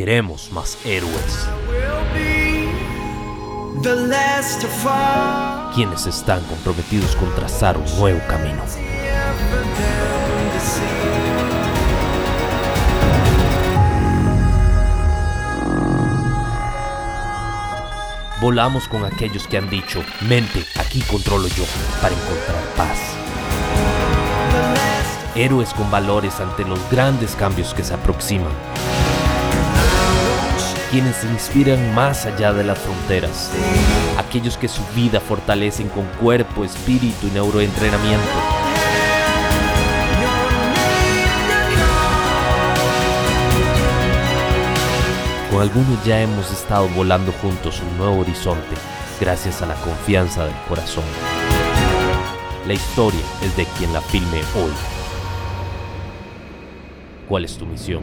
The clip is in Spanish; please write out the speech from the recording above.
Queremos más héroes. Quienes están comprometidos con trazar un nuevo camino. Volamos con aquellos que han dicho, mente, aquí controlo yo, para encontrar paz. Héroes con valores ante los grandes cambios que se aproximan. Quienes se inspiran más allá de las fronteras. Aquellos que su vida fortalecen con cuerpo, espíritu y neuroentrenamiento. Con algunos ya hemos estado volando juntos un nuevo horizonte gracias a la confianza del corazón. La historia es de quien la filme hoy. ¿Cuál es tu misión?